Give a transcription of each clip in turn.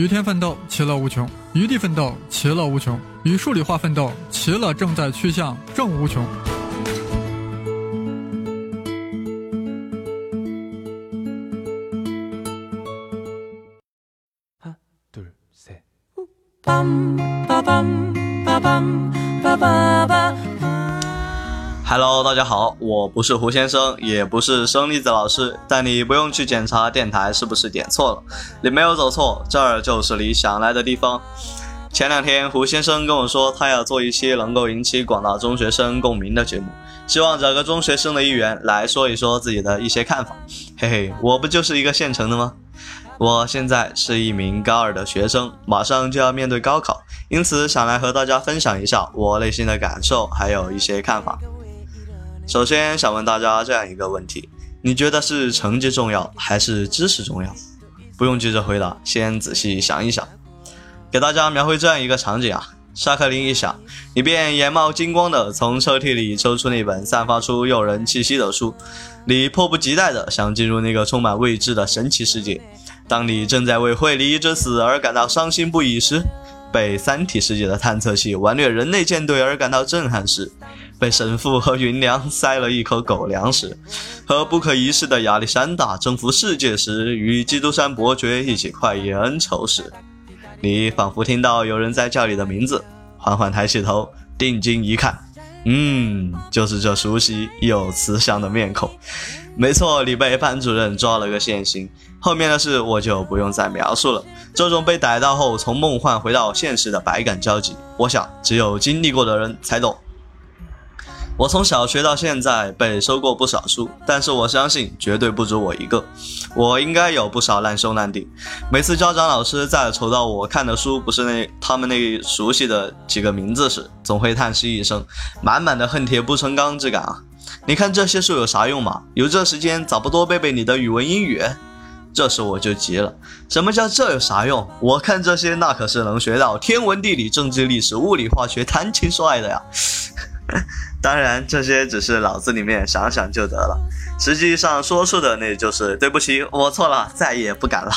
与天奋斗，其乐无穷；与地奋斗，其乐无穷；与数理化奋斗，其乐正在趋向正无穷。Hello，大家好，我不是胡先生，也不是生栗子老师，但你不用去检查电台是不是点错了，你没有走错，这儿就是你想来的地方。前两天胡先生跟我说，他要做一期能够引起广大中学生共鸣的节目，希望找个中学生的一员来说一说自己的一些看法。嘿嘿，我不就是一个现成的吗？我现在是一名高二的学生，马上就要面对高考，因此想来和大家分享一下我内心的感受，还有一些看法。首先想问大家这样一个问题：你觉得是成绩重要还是知识重要？不用急着回答，先仔细想一想。给大家描绘这样一个场景啊，下课铃一响，你便眼冒金光的从抽屉里抽出那本散发出诱人气息的书，你迫不及待的想进入那个充满未知的神奇世界。当你正在为惠理之死而感到伤心不已时，被三体世界的探测器顽虐人类舰队而感到震撼时。被神父和云娘塞了一口狗粮时，和不可一世的亚历山大征服世界时，与基督山伯爵一起快意恩仇时，你仿佛听到有人在叫你的名字，缓缓抬起头，定睛一看，嗯，就是这熟悉又慈祥的面孔。没错，你被班主任抓了个现行。后面的事我就不用再描述了。这种被逮到后从梦幻回到现实的百感交集，我想只有经历过的人才懂。我从小学到现在被收过不少书，但是我相信绝对不止我一个。我应该有不少烂兄烂弟。每次家长老师在瞅到我看的书不是那他们那熟悉的几个名字时，总会叹息一声，满满的恨铁不成钢之感啊！你看这些书有啥用嘛？有这时间咋不多背背你的语文英语？这时我就急了，什么叫这有啥用？我看这些那可是能学到天文地理政治历史物理化学谈情说爱的呀！当然，这些只是脑子里面想想就得了，实际上说出的那就是对不起，我错了，再也不敢了。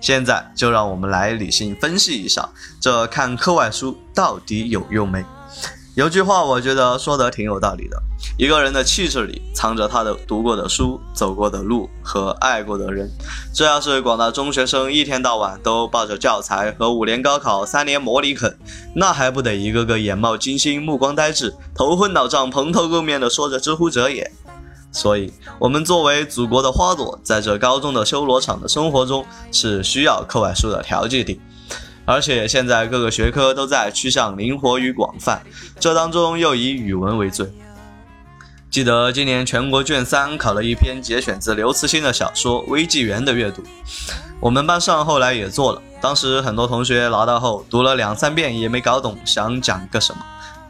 现在就让我们来理性分析一下，这看课外书到底有用没？有句话，我觉得说的挺有道理的。一个人的气质里藏着他的读过的书、走过的路和爱过的人。这要是广大中学生一天到晚都抱着教材和五年高考、三年模拟啃，那还不得一个个眼冒金星、目光呆滞、头昏脑胀、蓬头垢面的说着“知乎者也”。所以，我们作为祖国的花朵，在这高中的修罗场的生活中，是需要课外书的调剂的。而且现在各个学科都在趋向灵活与广泛，这当中又以语文为最。记得今年全国卷三考了一篇节选自刘慈欣的小说《微纪元》的阅读，我们班上后来也做了。当时很多同学拿到后读了两三遍也没搞懂想讲个什么，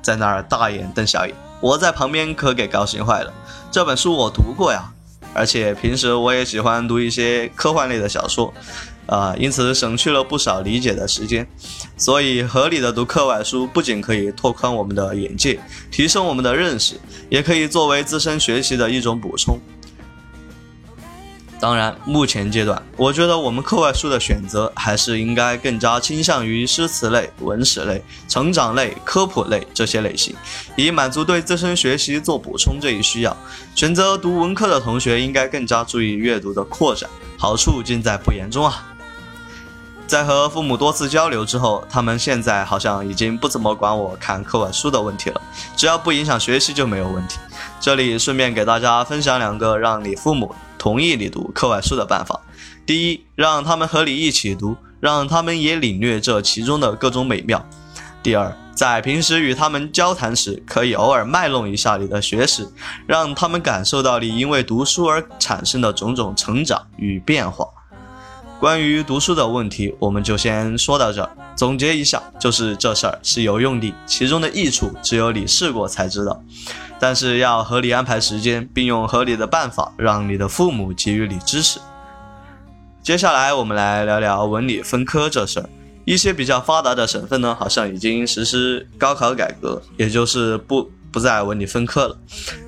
在那儿大眼瞪小眼。我在旁边可给高兴坏了，这本书我读过呀，而且平时我也喜欢读一些科幻类的小说。啊，因此省去了不少理解的时间，所以合理的读课外书不仅可以拓宽我们的眼界，提升我们的认识，也可以作为自身学习的一种补充。当然，目前阶段，我觉得我们课外书的选择还是应该更加倾向于诗词类、文史类、成长类、科普类这些类型，以满足对自身学习做补充这一需要。选择读文科的同学应该更加注意阅读的扩展，好处尽在不言中啊。在和父母多次交流之后，他们现在好像已经不怎么管我看课外书的问题了，只要不影响学习就没有问题。这里顺便给大家分享两个让你父母同意你读课外书的办法：第一，让他们和你一起读，让他们也领略这其中的各种美妙；第二，在平时与他们交谈时，可以偶尔卖弄一下你的学识，让他们感受到你因为读书而产生的种种成长与变化。关于读书的问题，我们就先说到这。总结一下，就是这事儿是有用的，其中的益处只有你试过才知道。但是要合理安排时间，并用合理的办法，让你的父母给予你支持。接下来我们来聊聊文理分科这事儿。一些比较发达的省份呢，好像已经实施高考改革，也就是不不再文理分科了。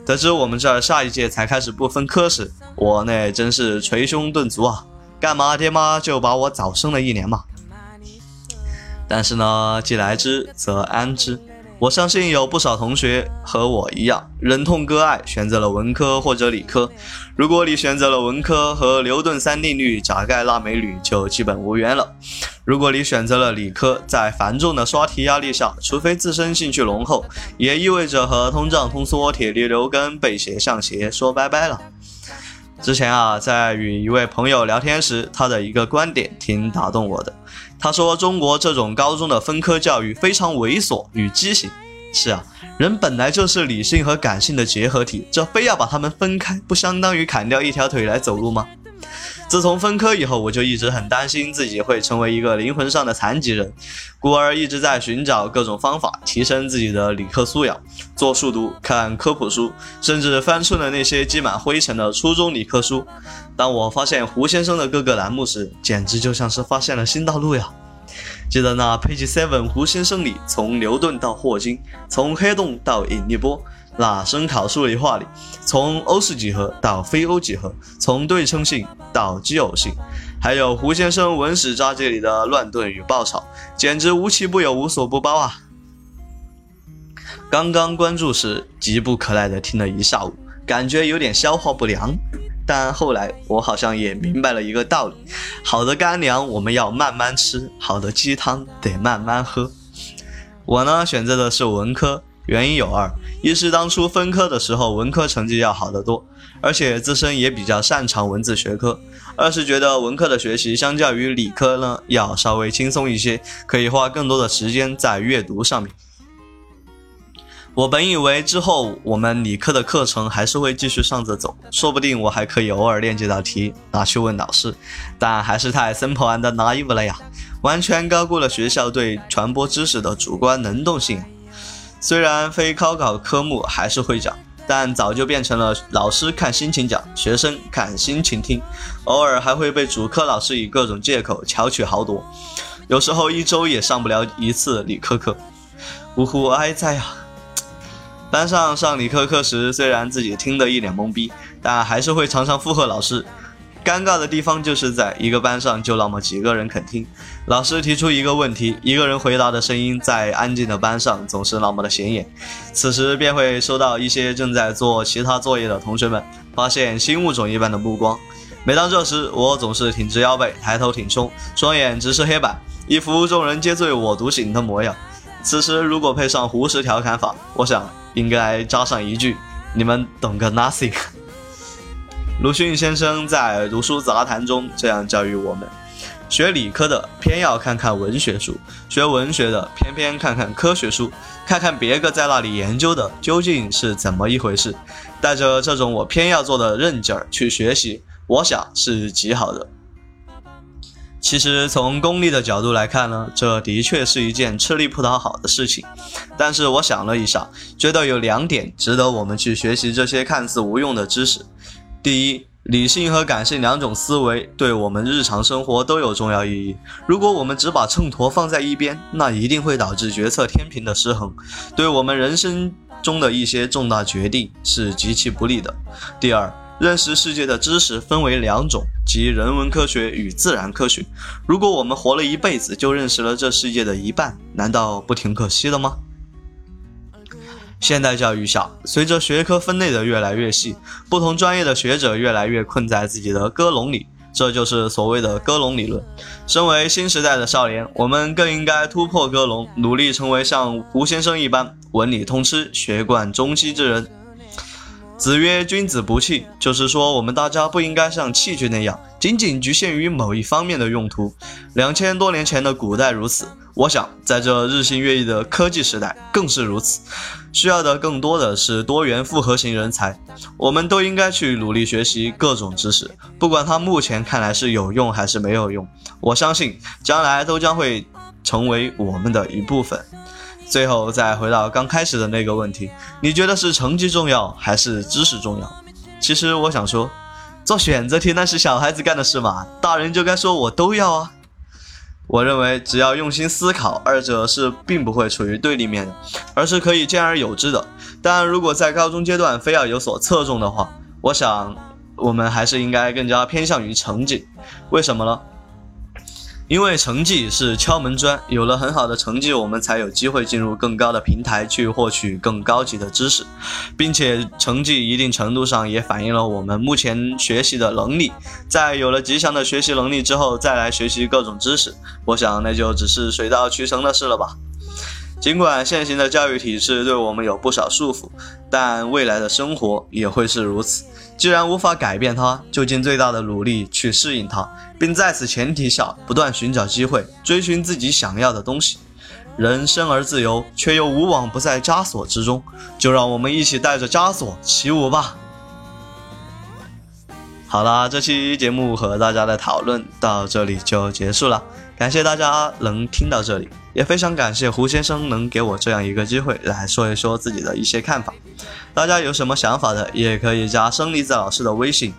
得知我们这儿下一届才开始不分科时，我那真是捶胸顿足啊！干嘛爹妈就把我早生了一年嘛？但是呢，既来之则安之。我相信有不少同学和我一样，忍痛割爱，选择了文科或者理科。如果你选择了文科，和牛顿三定律、钾钙钠镁铝就基本无缘了；如果你选择了理科，在繁重的刷题压力下，除非自身兴趣浓厚，也意味着和通胀通缩、铁力留根、背斜向斜说拜拜了。之前啊，在与一位朋友聊天时，他的一个观点挺打动我的。他说：“中国这种高中的分科教育非常猥琐与畸形。”是啊，人本来就是理性和感性的结合体，这非要把他们分开，不相当于砍掉一条腿来走路吗？自从分科以后，我就一直很担心自己会成为一个灵魂上的残疾人，故而一直在寻找各种方法提升自己的理科素养，做数读、看科普书，甚至翻出了那些积满灰尘的初中理科书。当我发现胡先生的各个栏目时，简直就像是发现了新大陆呀！记得那 Page Seven 胡先生里，从牛顿到霍金，从黑洞到引力波。那声考数理化里，从欧式几何到非欧几何，从对称性到奇偶性，还有胡先生文史札记里的乱炖与爆炒，简直无奇不有，无所不包啊！刚刚关注时，急不可耐地听了一下午，感觉有点消化不良。但后来我好像也明白了一个道理：好的干粮我们要慢慢吃，好的鸡汤得慢慢喝。我呢，选择的是文科。原因有二：一是当初分科的时候，文科成绩要好得多，而且自身也比较擅长文字学科；二是觉得文科的学习相较于理科呢，要稍微轻松一些，可以花更多的时间在阅读上面。我本以为之后我们理科的课程还是会继续上着走，说不定我还可以偶尔练几道题拿去问老师，但还是太 simple and naive 了呀，完全高估了学校对传播知识的主观能动性。虽然非高考科目还是会讲，但早就变成了老师看心情讲，学生看心情听。偶尔还会被主科老师以各种借口巧取豪夺，有时候一周也上不了一次理科课。呜呼哀哉啊！班上上理科课时，虽然自己听得一脸懵逼，但还是会常常附和老师。尴尬的地方就是在一个班上就那么几个人肯听，老师提出一个问题，一个人回答的声音在安静的班上总是那么的显眼，此时便会收到一些正在做其他作业的同学们发现新物种一般的目光。每当这时，我总是挺直腰背，抬头挺胸，双眼直视黑板，一副众人皆醉我独醒的模样。此时如果配上胡适调侃法，我想应该加上一句：你们懂个 nothing。鲁迅先生在《读书杂谈》中这样教育我们：学理科的偏要看看文学书，学文学的偏偏看看科学书，看看别个在那里研究的究竟是怎么一回事。带着这种我偏要做的韧劲儿去学习，我想是极好的。其实从功利的角度来看呢，这的确是一件吃力不讨好的事情。但是我想了一下，觉得有两点值得我们去学习这些看似无用的知识。第一，理性和感性两种思维对我们日常生活都有重要意义。如果我们只把秤砣放在一边，那一定会导致决策天平的失衡，对我们人生中的一些重大决定是极其不利的。第二，认识世界的知识分为两种，即人文科学与自然科学。如果我们活了一辈子就认识了这世界的一半，难道不挺可惜的吗？现代教育下，随着学科分类的越来越细，不同专业的学者越来越困在自己的鸽笼里，这就是所谓的鸽笼理论。身为新时代的少年，我们更应该突破鸽笼，努力成为像胡先生一般文理通吃、学贯中西之人。子曰：“君子不器。”就是说，我们大家不应该像器具那样，仅仅局限于某一方面的用途。两千多年前的古代如此，我想在这日新月异的科技时代更是如此。需要的更多的是多元复合型人才。我们都应该去努力学习各种知识，不管它目前看来是有用还是没有用，我相信将来都将会成为我们的一部分。最后再回到刚开始的那个问题，你觉得是成绩重要还是知识重要？其实我想说，做选择题那是小孩子干的事嘛，大人就该说我都要啊。我认为只要用心思考，二者是并不会处于对立面的，而是可以兼而有之的。但如果在高中阶段非要有所侧重的话，我想我们还是应该更加偏向于成绩。为什么呢？因为成绩是敲门砖，有了很好的成绩，我们才有机会进入更高的平台去获取更高级的知识，并且成绩一定程度上也反映了我们目前学习的能力。在有了极强的学习能力之后，再来学习各种知识，我想那就只是水到渠成的事了吧。尽管现行的教育体制对我们有不少束缚，但未来的生活也会是如此。既然无法改变它，就尽最大的努力去适应它，并在此前提下不断寻找机会，追寻自己想要的东西。人生而自由，却又无往不在枷锁之中。就让我们一起带着枷锁起舞吧！好啦，这期节目和大家的讨论到这里就结束了，感谢大家能听到这里。也非常感谢胡先生能给我这样一个机会来说一说自己的一些看法。大家有什么想法的，也可以加生离子老师的微信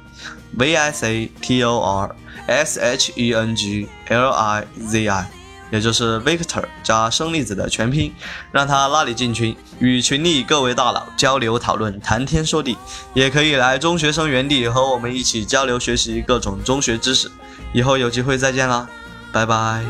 ，v s a t o r s h e n g l i z i，也就是 Victor 加生粒子的全拼，让他拉你进群，与群里各位大佬交流讨论，谈天说地。也可以来中学生园地和我们一起交流学习各种中学知识。以后有机会再见啦，拜拜。